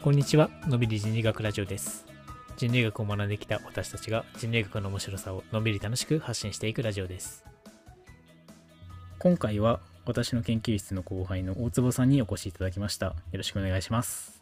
こんにちは、のびり人類学ラジオです。人類学を学んできた私たちが人類学の面白さをのんびり楽しく発信していくラジオです。今回は私の研究室の後輩の大坪さんにお越しいただきました。よろしくお願いします。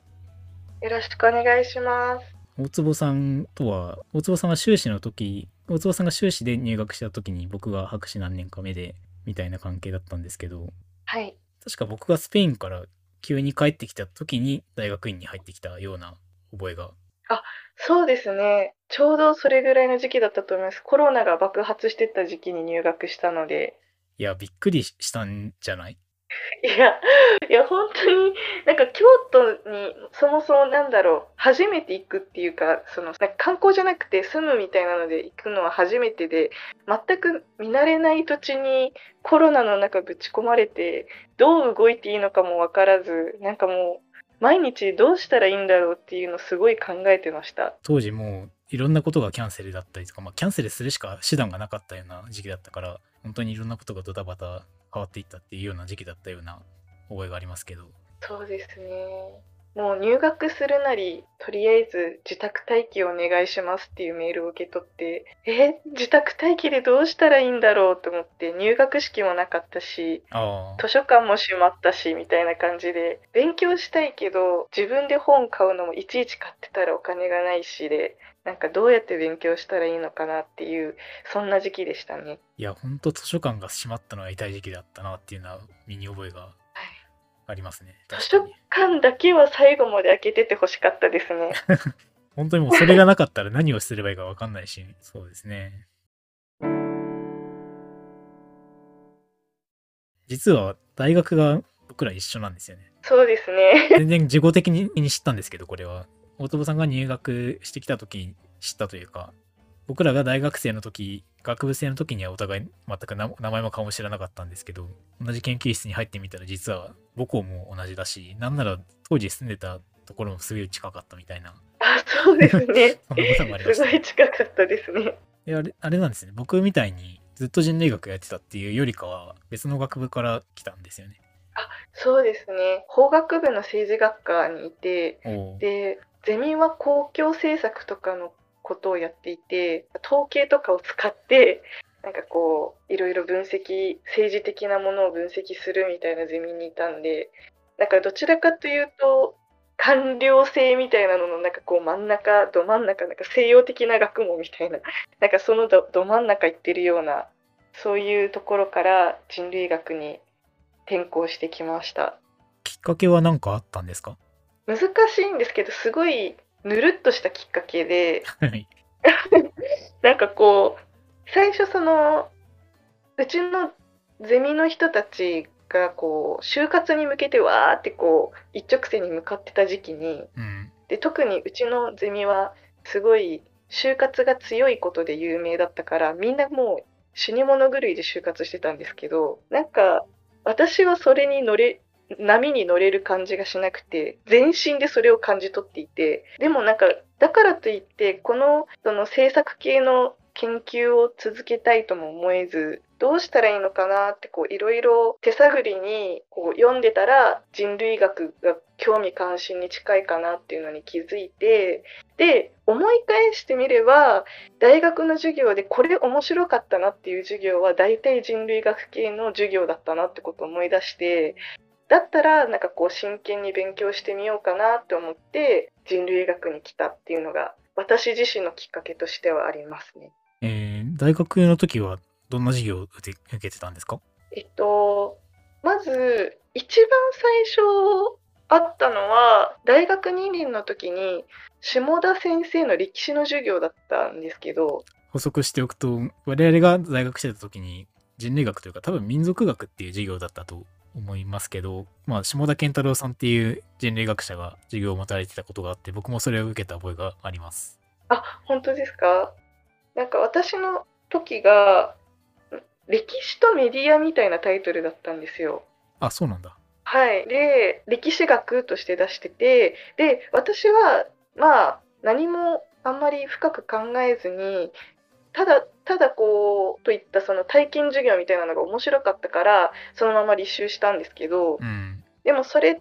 よろしくお願いします。大坪さんとは、大坪さんは修士の時、大坪さんが修士で入学した時に僕が博士何年か目でみたいな関係だったんですけど、はい。確か僕がスペインから急に帰ってきた時に大学院に入ってきたような覚えがそうですね。ちょうどそれぐらいの時期だったと思います。コロナが爆発してた時期に入学したので。いや、びっくりしたんじゃない？いや、いや、本当に、なんか京都にそもそもなんだろう、初めて行くっていうか、その、なんか観光じゃなくて住むみたいなので行くのは初めてで、全く見慣れない土地にコロナの中ぶち込まれて、どう動いていいのかもわからず、なんかもう、毎日どうしたらいいんだろうっていうのをすごい考えてました。当時もういろんなことがキャンセルだったりとか、まあ、キャンセルするしか手段がなかったような時期だったから、本当にいろんなことがドタバタ変わっていったっていうような時期だったような覚えがありますけど、そうですね。もう入学するなり、とりあえず自宅待機をお願いしますっていうメールを受け取って、え、自宅待機でどうしたらいいんだろうと思って、入学式もなかったし、図書館も閉まったし、みたいな感じで、勉強したいけど、自分で本買うのもいちいち買ってたらお金がないしで、なんかどうやって勉強したらいいのかなっていう、そんな時期でしたね。いや、本当図書館が閉まったのは痛い時期だったなっていうのは身に覚えがありますね。図書館だけは最後まで開けててほしかったですね。本当にもうそれがなかったら 何をすればいいか分かんないし、そうですね。実は大学が僕ら一緒なんですよね。そうですね。全然事後的に知ったんですけど、これは。大友さんが入学してきた時に知ったというか、僕らが大学生の時、学部生の時にはお互い全く名前も顔も知らなかったんですけど、同じ研究室に入ってみたら実は母校も同じだし、なんなら当時住んでたところもすごい近かったみたいな。あ、そうですね。そんなこともありました、すごい近かったですね。であれあれなんですね。僕みたいにずっと人類学やってたっていうよりかは別の学部から来たんですよね。そうですね。法学部の政治学科にいて、で、ゼミは公共政策とかのことをやっていて、統計とかを使って、なんかこう、いろいろ分析、政治的なものを分析するみたいなゼミにいたんで、なんかどちらかというと、官僚性みたいなののなんかこう真ん中、ど真ん中、なんか西洋的な学問みたいな、なんかそのどど真ん中行ってるような、そういうところから人類学に転校してきました。きっかけは何かあったんですか？難しいんですけど、すごいぬるっとしたきっかけで、はい。なんかこう、最初その、うちのゼミの人たちがこう、就活に向けてわーってこう、一直線に向かってた時期に、うん。で、特にうちのゼミはすごい就活が強いことで有名だったから、みんなもう死に物狂いで就活してたんですけど、なんか私はそれに乗れ、波に乗れる感じがしなくて、全身でそれを感じ取っていて、でもなんか、だからといって、このその政策系の研究を続けたいとも思えず、どうしたらいいのかなっていろいろ手探りにこう読んでたら人類学が興味関心に近いかなっていうのに気づいて、で、思い返してみれば、大学の授業でこれ面白かったなっていう授業は大体人類学系の授業だったなってことを思い出して、だったらなんかこう真剣に勉強してみようかなって思って人類学に来たっていうのが私自身のきっかけとしてはありますね。えー、大学の時はどんな授業を受け受けてたんですか？えっと、まず一番最初あったのは大学2年の時に下田先生の歴史の授業だったんですけど、補足しておくと、我々が在学してた時に人類学というか多分民族学っていう授業だったと思いますけど、まあ、下田健太郎さんっていう人類学者が授業を持たれてたことがあって、僕もそれを受けた覚えがあります。あ、本当ですか？なんか私の時が歴史とメディアみたいなタイトルだったんですよ。あ、そうなんだ。はい。で、歴史学として出してて、で、私は、まあ、何もあんまり深く考えずに、ただ、ただこう、といったその体験授業みたいなのが面白かったから、そのまま履修したんですけど、うん。でもそれ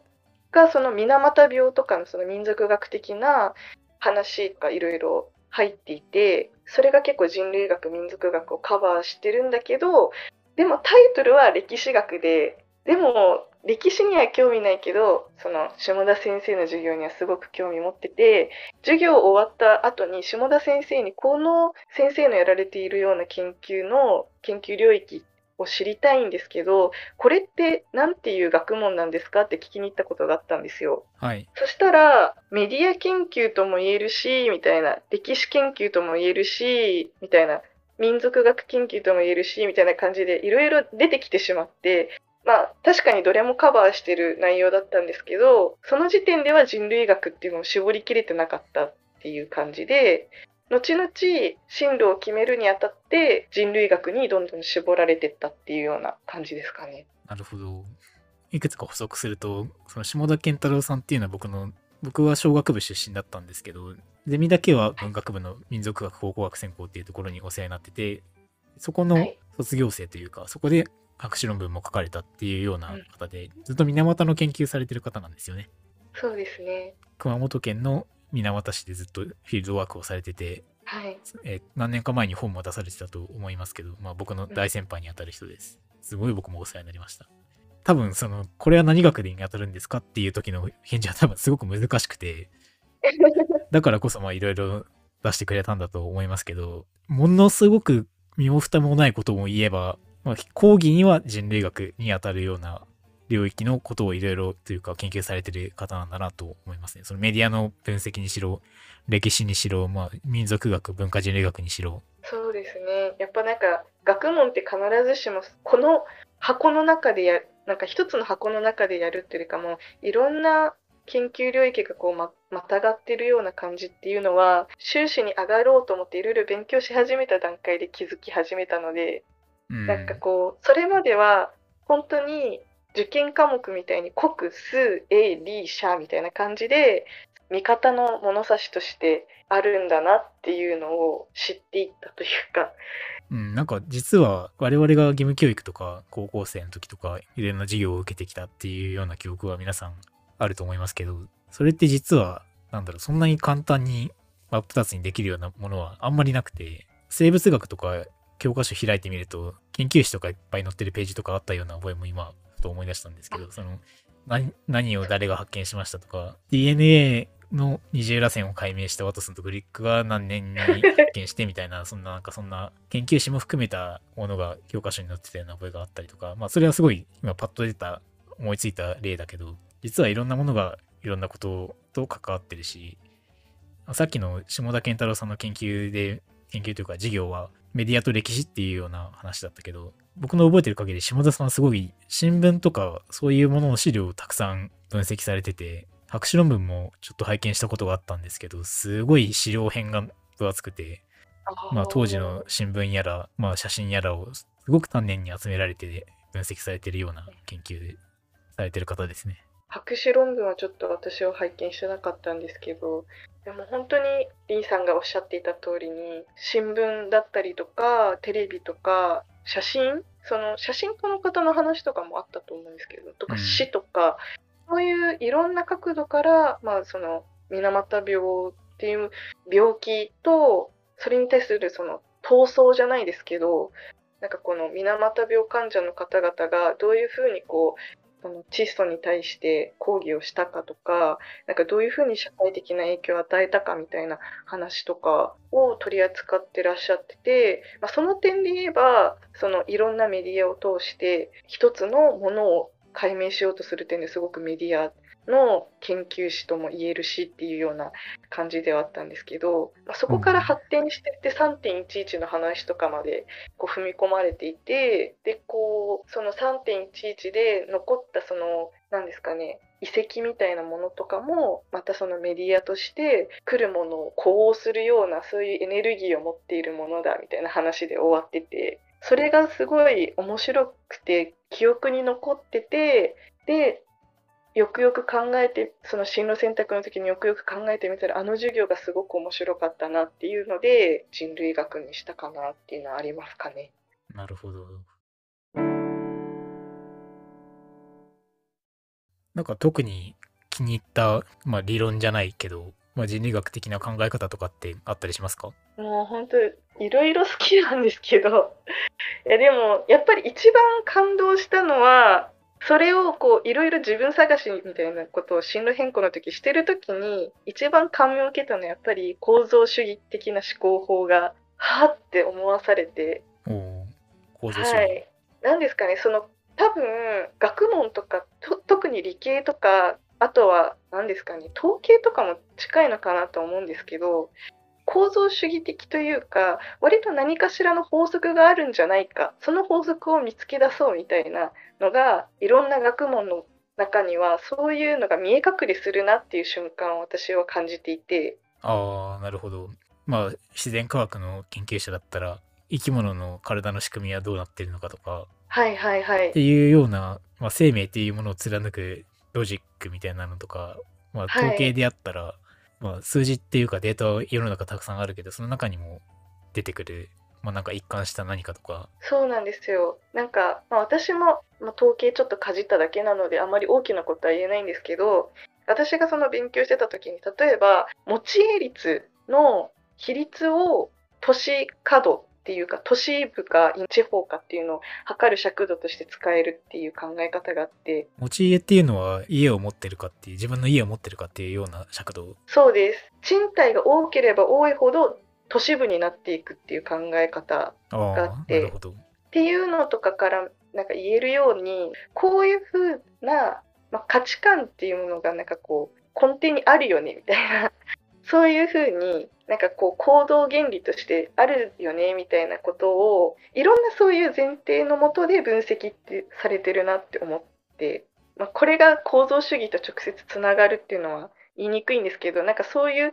果その水俣病とかのその民族学的な話がいろいろ入っていてそれが結構人類学民族学をカバーしてるんだけどでもタイトルは歴史学ででも歴史には興味ないけどその下田先生の授業にはすごく興味持ってて授業終わった後に下田先生にこの先生のやられているような研究の研究領域を知りたいんですけどこれって何ていう学問なんですかって聞きに行ったことがあったんですよ。はい。そしたらメディア研究とも言えるしみたいな歴史研究とも言えるしみたいな民族学研究とも言えるしみたいな感じでいろいろ出てきてしまってまあ確かにどれもカバーしてる内容だったんですけどその時点では人類学っていうのを絞りきれてなかったっていう感じで後々進路を決めるにあたって人類学にどんどん絞られてったっていうような感じですかね。なるほど。いくつか補足すると、その下田健太郎さんっていうのは僕の、僕は小学部出身だったんですけど、ゼミだけは文学部の民族学考古学専攻っていうところにお世話になってて、そこのはい卒業生というか、そこで博士論文も書かれたっていうような方で、ずっと水俣の研究されてる方なんですよね。そうですね。熊本県の水俣市でずっとフィールドワークをされてて、はい。えー何年か前に本も出されてたと思いますけど、まあ、僕の大先輩にあたる人です。すごい僕もお世話になりました。多分そのこれは何学に当たるんですかっていう時の返事は多分すごく難しくて だからこそまあいろいろ出してくれたんだと思いますけどものすごく身も蓋もないことも言えば、まあ、講義には人類学に当たるような領域のことをいろいろというか研究されてる方なんだなと思いますね。そのメディアの分析にしろ歴史にしろ、まあ、民族学文化人類学にしろそうですね。やっぱなんか学問って必ずしもこの箱の中でやなんか一つの箱の中でやるっていうかもういろんな研究領域がこうままたがってるような感じっていうのは修士に上がろうと思っていろいろ勉強し始めた段階で気づき始めたので、なんかこうそれまでは本当に受験科目みたいに国数英理社みたいな感じで味方の物差しとしてあるんだなっていうのを知っていったというか。うん、なんか実は我々が義務教育とか高校生の時とかいろんな授業を受けてきたっていうような記憶は皆さんあると思いますけどそれって実はなんだろうそんなに簡単に真っ二つにできるようなものはあんまりなくて生物学とか教科書開いてみると研究室とかいっぱい載ってるページとかあったような覚えも今ふと思い出したんですけどその何何を誰が発見しましたとか DNA の二重らせんを解明したワトソンとグリックが何年に発見してみたいな そんななんかそんな研究誌も含めたものが教科書に載ってたような覚えがあったりとかまあそれはすごい今パッと出た思いついた例だけど実はいろんなものがいろんなことと関わってるしさっきの下田健太郎さんの研究で研究というか授業はメディアと歴史っていうような話だったけど僕の覚えてる限り下田さんはすごい新聞とかそういうものの資料をたくさん分析されてて博士論文もちょっと拝見したことがあったんですけどすごい資料編が分厚くてまあ、当時の新聞やら、まあ、写真やらをすごく丹念に集められて分析されてるような研究されてる方ですね。博士論文はちょっと私は拝見してなかったんですけどでも本当にリンさんがおっしゃっていた通りに新聞だったりとかテレビとか写真その写真家の方の話とかもあったと思うんですけどとかうん。詩とか、そういういろんな角度から、まあ、その水俣病っていう病気とそれに対するその闘争じゃないですけどなんかこの水俣病患者の方々がどういうふうにこうその窒素に対して抗議をしたかとかなんかどういうふうに社会的な影響を与えたかみたいな話とかを取り扱ってらっしゃってて、まあ、その点で言えばそのいろんなメディアを通して一つのものを解明しようとする点ですごくメディアの研究士とも言えるしっていうような感じではあったんですけど、まあ、そこから発展してって3.11の話とかまでこう踏み込まれていてでこうその3.11で残ったその何ですかね遺跡みたいなものとかもまたそのメディアとして来るものを呼応するようなそういうエネルギーを持っているものだみたいな話で終わっててそれがすごい面白くて記憶に残っててでよくよく考えてその進路選択の時によくよく考えてみたらあの授業がすごく面白かったなっていうので人類学にしたかなっていうのはありますかね。なるほど。なんか特に気に入った、まあ、理論じゃないけど、まあ、人類学的な考え方とかってあったりしますか？もう本当いろいろ好きなんですけどいやでもやっぱり一番感動したのはそれをこういろいろ自分探しみたいなことを進路変更の時してる時に一番感銘を受けたのはやっぱり構造主義的な思考法がはって思わされて構造主義。はい、なんですかねその多分学問とかと特に理系とかあとは何ですかね統計とかも近いのかなと思うんですけど構造主義的というか割と何かしらの法則があるんじゃないかその法則を見つけ出そうみたいなのがいろんな学問の中にはそういうのが見え隠れするなっていう瞬間を私は感じていて。ああ、なるほど。まあ、自然科学の研究者だったら、生き物の体の仕組みはどうなってるのかとか、はいはいはい。っていうような、まあ、生命っていうものを貫くロジックみたいなのとか、まあ、はい統計であったら、まあ、数字っていうかデータは世の中たくさんあるけど、その中にも出てくる、まあ、なんか一貫した何かとか、そうなんですよ。なんか、まあ、私も、まあ、統計ちょっとかじっただけなのであまり大きなことは言えないんですけど私がその勉強してた時に例えば持ち家率の比率を都市角っていうか都市部か地方かっていうのを測る尺度として使えるっていう考え方があって持ち家っていうのは家を持ってるかっていう、自分の家を持ってるかっていうような尺度。そうです賃貸が多ければ多いほど都市部になっていくっていう考え方があってなるほど。っていうのとかからなんか言えるようにこういう風な、まあ、価値観っていうものがなんかこう根底にあるよねみたいな そういう風になんかこう行動原理としてあるよねみたいなことをいろんなそういう前提のもとで分析ってされてるなって思って、まあ、これが構造主義と直接つながるっていうのは言いにくいんですけどなんかそういう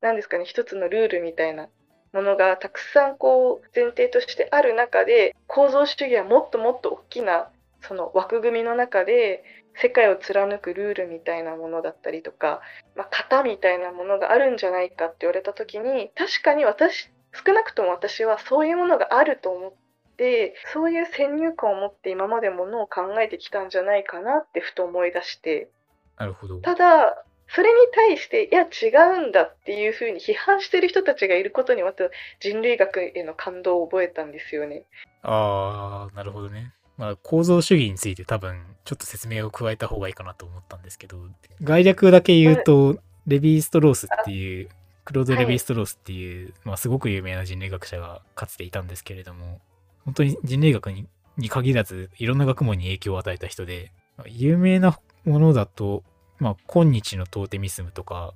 なんですかね一つのルールみたいなものがたくさんこう前提としてある中で構造主義はもっともっと大きなその枠組みの中で世界を貫くルールみたいなものだったりとか、まあ、型みたいなものがあるんじゃないかって言われた時に確かに私少なくとも私はそういうものがあると思ってそういう先入観を持って今までものを考えてきたんじゃないかなってふと思い出してなるほど。ただそれに対していや違うんだっていうふうに批判してる人たちがいることにまた人類学への感動を覚えたんですよね。ああ、なるほどね。まあ、構造主義について多分、ちょっと説明を加えた方がいいかなと思ったんですけど、概略だけ言うと、レヴィ・ストロースっていう、クロード・レヴィ・ストロースっていう、まあ、すごく有名な人類学者がかつていたんですけれども、本当に人類学にに限らず、いろんな学問に影響を与えた人で、有名なものだと、まあ、今日のトーテミスムとか、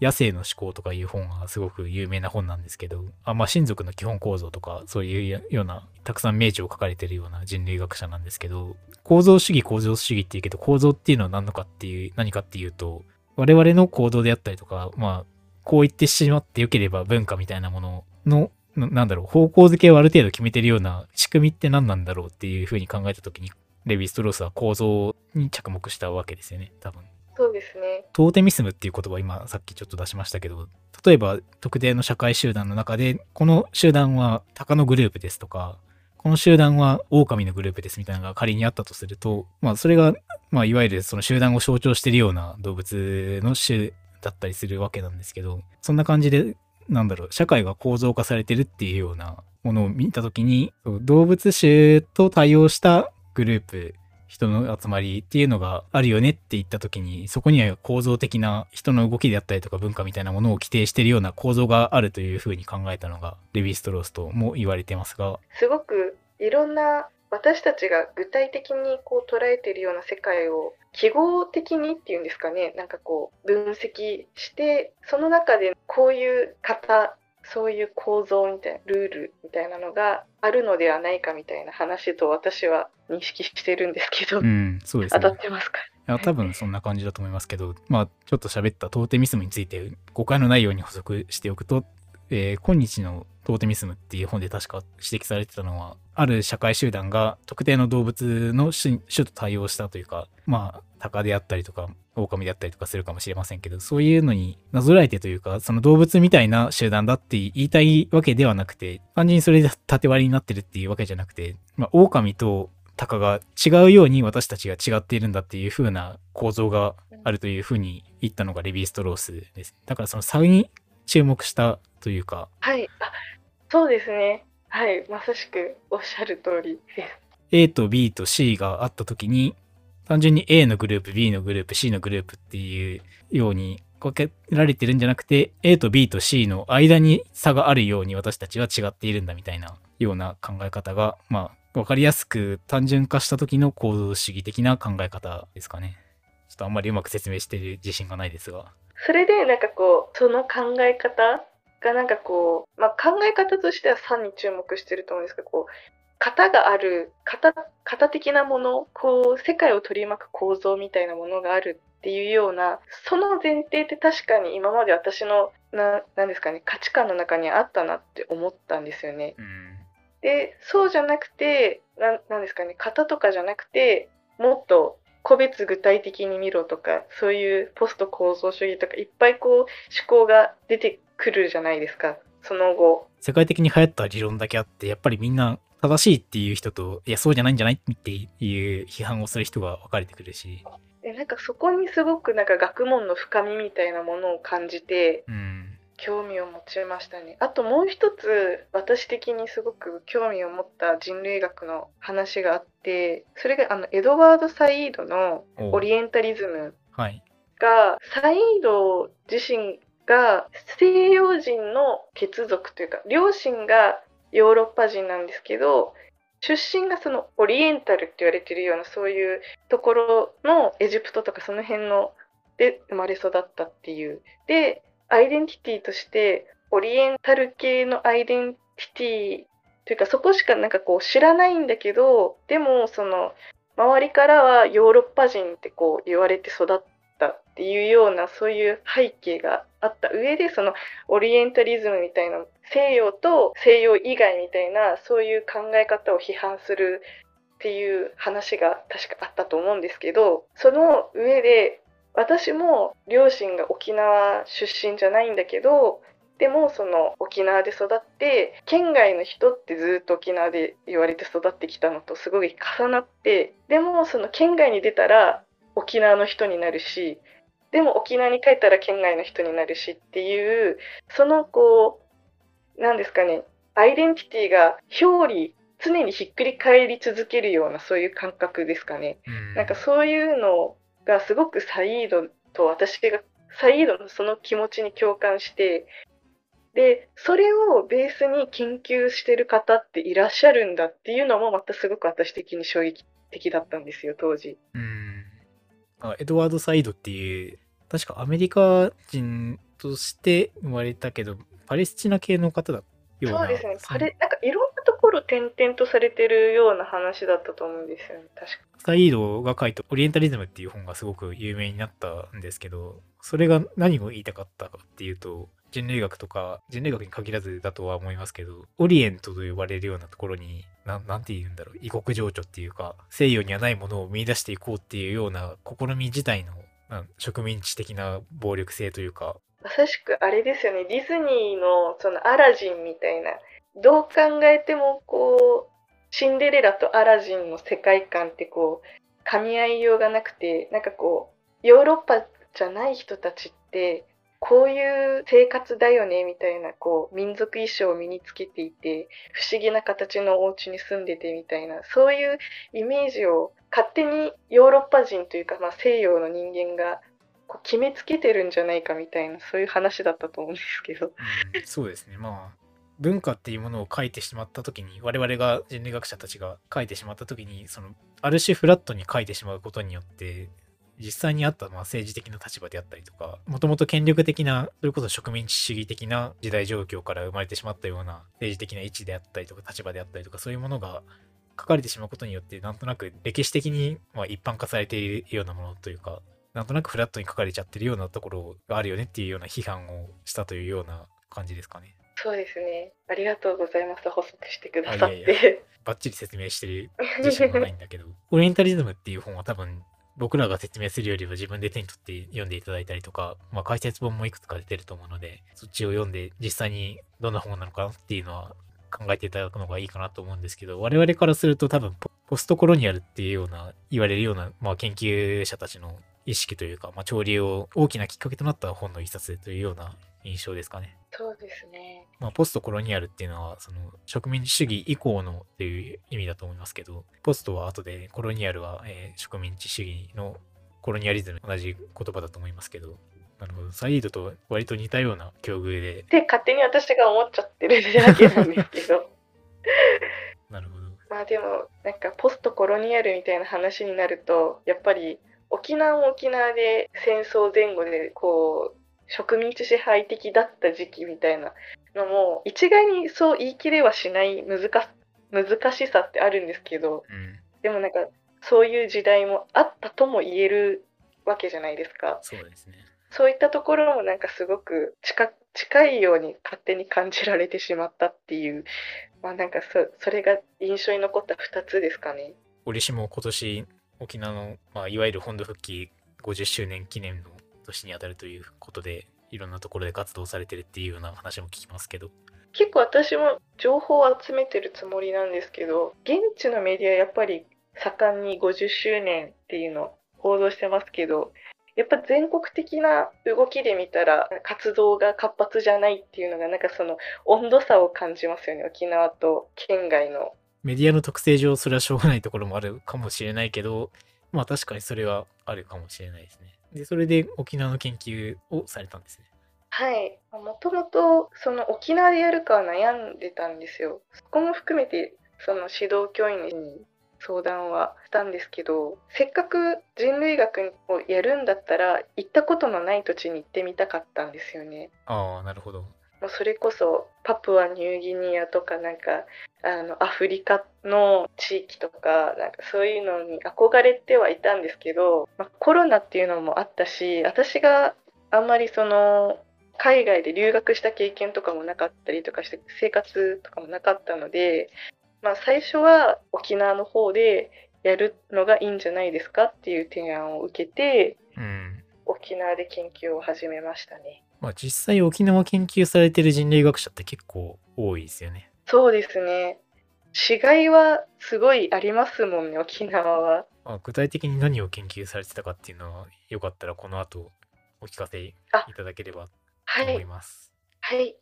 野生の思考とかいう本がすごく有名な本なんですけど、あまあ、親族の基本構造とか、そういうような、たくさん名著を書かれてるような人類学者なんですけど、構造主義、構造主義っていうけど、構造っていうのは何のかっていう、何かっていうと、我々の行動であったりとか、まあ、こう言ってしまってよければ文化みたいなものの、なんだろう、方向づけをある程度決めてるような仕組みって何なんだろうっていうふうに考えたときに、レヴィ・ストロースは構造に着目したわけですよね、多分。そうですね。トーテミスムっていう言葉今さっきちょっと出しましたけど、例えば特定の社会集団の中で、この集団は鷹のグループですとか、この集団は狼のグループですみたいなのが仮にあったとすると、まあそれが、まあいわゆるその集団を象徴しているような動物の種だったりするわけなんですけど、そんな感じで、なんだろう、社会が構造化されてるっていうようなものを見たときに、動物種と対応したグループ、人の集まりっていうのがあるよねって言った時にそこには構造的な人の動きであったりとか文化みたいなものを規定しているような構造があるというふうに考えたのがレヴィ・ストロースとも言われてますが。すごくいろんな私たちが具体的にこう捉えているような世界を記号的にっていうんですかね。なんかこう分析してその中でこういう型そういう構造みたいなルールみたいなのがあるのではないかみたいな話と私は認識してるんですけど、うんそうです当たねってますかいや多分そんな感じだと思いますけど。まあちょっと喋ったトーテミスムについて誤解のないように補足しておくと、えー今日のトーテミスムっていう本で確か指摘されてたのはある社会集団が特定の動物の種種と対応したというかまあ鷹であったりとか狼であったりとかするかもしれませんけどそういうのになぞらえてというかその動物みたいな集団だって言いたいわけではなくて単純にそれで縦割りになってるっていうわけじゃなくて、まあ、狼と鷹が違うように私たちが違っているんだっていう風な構造がうんあるというふうに言ったのがレヴィ・ストロースです。だからその差に注目したというか、はい。あ、そうですね。はい。まさしくおっしゃる通りです。A と B と C があった時に単純に A のグループ B のグループ C のグループっていうように分けられてるんじゃなくて A と B と C の間に差があるように私たちは違っているんだみたいなような考え方がまあ分かりやすく単純化した時の行動主義的な考え方ですかね。ちょっとあんまりうまく説明してる自信がないですが。それでなんかこうその考え方がなんかこう、まあ、考え方としては3に注目してると思うんですけどこう型がある型型的なものこう世界を取り巻く構造みたいなものがあるっていうようなその前提って確かに今まで私のななんですかね価値観の中にあったなって思ったんですよね。うん。でそうじゃなくてななんですかね型とかじゃなくてもっと個別具体的に見ろとかそういうポスト構造主義とかいっぱいこう思考が出てくるじゃないですかその後世界的に流行った理論だけあって、やっぱりみんな正しいっていう人と、いや、そうじゃないんじゃないっていう批判をする人が分かれてくるし。でなんかそこにすごくなんか学問の深みみたいなものを感じてうん。興味を持ちましたねあともう一つ私的にすごく興味を持った人類学の話があってそれがあのエドワード・サイードのおオリエンタリズムはい。がサイード自身が西洋人の血族というか両親がヨーロッパ人なんですけど出身がそのオリエンタルって言われてるようなそういうところのエジプトとかその辺ので生まれ育ったっていう。でアイデンティティとしてオリエンタル系のアイデンティティというかそこしかなんかこう知らないんだけどでもその周りからはヨーロッパ人ってこう言われて育ったっていうようなそういう背景があった上でそのオリエンタリズムみたいな西洋と西洋以外みたいなそういう考え方を批判するっていう話が確かあったと思うんですけどその上で私も両親が沖縄出身じゃないんだけどでもその沖縄で育って県外の人ってずっと沖縄で言われて育ってきたのとすごい重なってでもその県外に出たら沖縄の人になるしでも沖縄に帰ったら県外の人になるしっていうそのこうなんですかねアイデンティティが表裏常にひっくり返り続けるようなそういう感覚ですかね。うんなんかそういうのがすごくサイードと私がサイードのその気持ちに共感してでそれをベースに研究してる方っていらっしゃるんだっていうのもまたすごく私的に衝撃的だったんですよ当時。うん。あエドワード・サイドっていう、確かアメリカ人として生まれたけど、パレスチナ系の方だような。そうですね。そのあれなんかいろんなところ転々とされてるような話だったと思うんですよね確か。サイードが書いたオリエンタリズムっていう本がすごく有名になったんですけど、それが何を言いたかったかっていうと、人類学とか、人類学に限らずだとは思いますけど、オリエントと呼ばれるようなところに、なんなんて言うんだろう、異国情緒っていうか、西洋にはないものを見出していこうっていうような試み自体の、なん植民地的な暴力性というか、まさしくあれですよね。ディズニーのそのアラジンみたいな。どう考えてもこうシンデレラとアラジンの世界観ってこう噛み合いようがなくてなんかこうヨーロッパじゃない人たちってこういう生活だよねみたいなこう民族衣装を身につけていて不思議な形のお家に住んでてみたいなそういうイメージを勝手にヨーロッパ人というか、まあ、西洋の人間がこう決めつけてるんじゃないかみたいなそういう話だったと思うんですけど。うん、そうですね。まあ文化っていうものを書いてしまった時に我々が人類学者たちが書いてしまった時にそのある種フラットに書いてしまうことによって実際にあったまあ政治的な立場であったりとかもともと権力的なそれこそ植民地主義的な時代状況から生まれてしまったような政治的な位置であったりとか立場であったりとかそういうものが書かれてしまうことによってなんとなく歴史的にまあ一般化されているようなものというかなんとなくフラットに書かれちゃってるようなところがあるよねっていうような批判をしたというような感じですかね。そうですね。ありがとうございます。補足してくださっあいやいてバッチリ説明してる自信はないんだけど、オリエンタリズムっていう本は多分僕らが説明するよりは自分で手に取って読んでいただいたりとか、まあ解説本もいくつか出てると思うので、そっちを読んで実際にどんな本なのかなっていうのは考えていただくのがいいかなと思うんですけど、我々からすると多分ポポストコロニアルっていうような、言われるような、まあ研究者たちの意識というか、まあ、潮流を大きなきっかけとなった本の一冊というような印象ですかね。そうですね。まあ、ポストコロニアルっていうのは、その植民地主義以降のっていう意味だと思いますけど、ポストは後で、コロニアルは、えー植民地主義のコロニアリズム同じ言葉だと思いますけど、なるほど。サイードと割と似たような境遇で、で、勝手に私が思っちゃってるだけなんですけど。なるほど。まあでも、なんかポストコロニアルみたいな話になると、やっぱり沖縄も沖縄で戦争前後でこう、植民地支配的だった時期みたいなのも、一概にそう言い切れはしない難か難しさってあるんですけど、うん。でもなんかそういう時代もあったとも言えるわけじゃないですか。そうですね。そういったところもなんかすごく近近いように勝手に感じられてしまったっていう、まあなんかそそれが印象に残った2つですかね。折しも今年沖縄の、まあ、いわゆる本土復帰50周年記念の年にあたるということでいろんなところで活動されてるっていうような話も聞きますけど結構私も情報を集めてるつもりなんですけど、現地のメディアやっぱり盛んに50周年っていうのを報道してますけど、やっぱ全国的な動きで見たら活動が活発じゃないっていうのがなんかその温度差を感じますよね、沖縄と県外の。メディアの特性上それはしょうがないところもあるかもしれないけどまあ確かにそれはあるかもしれないですねでそれで沖縄の研究をされたんですねはい。もともとその沖縄でやるかは悩んでたんですよ。そこも含めてその指導教員に相談はしたんですけど、せっかく人類学をやるんだったら行ったことのない土地に行ってみたかったんですよね。ああなるほどもうそれこそパプアニューギニアとかなんかあのアフリカの地域とかなんかそういうのに憧れてはいたんですけど、まあ、コロナっていうのもあったし私があんまりその海外で留学した経験とかもなかったりとかして生活とかもなかったので、まあ、最初は沖縄の方でやるのがいいんじゃないですかっていう提案を受けてうん沖縄で研究を始めましたね。まあ実際沖縄研究されてる人類学者って結構多いですよねそうですね。違いはすごいありますもんね、沖縄は。まあ、具体的に何を研究されてたかっていうのはよかったらこの後お聞かせいあただければはい。と思います。はい。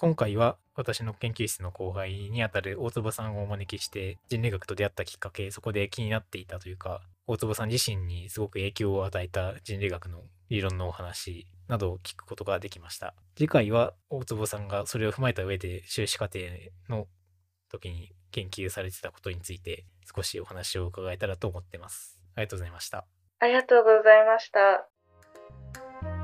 今回は私の研究室の後輩にあたる大坪さんをお招きして人類学と出会ったきっかけそこで気になっていたというか大坪さん自身にすごく影響を与えた人類学の理論のお話などを聞くことができました。次回は大坪さんがそれを踏まえた上で修士課程の時に研究されてたことについて少しお話を伺えたらと思ってます。ありがとうございました。ありがとうございました。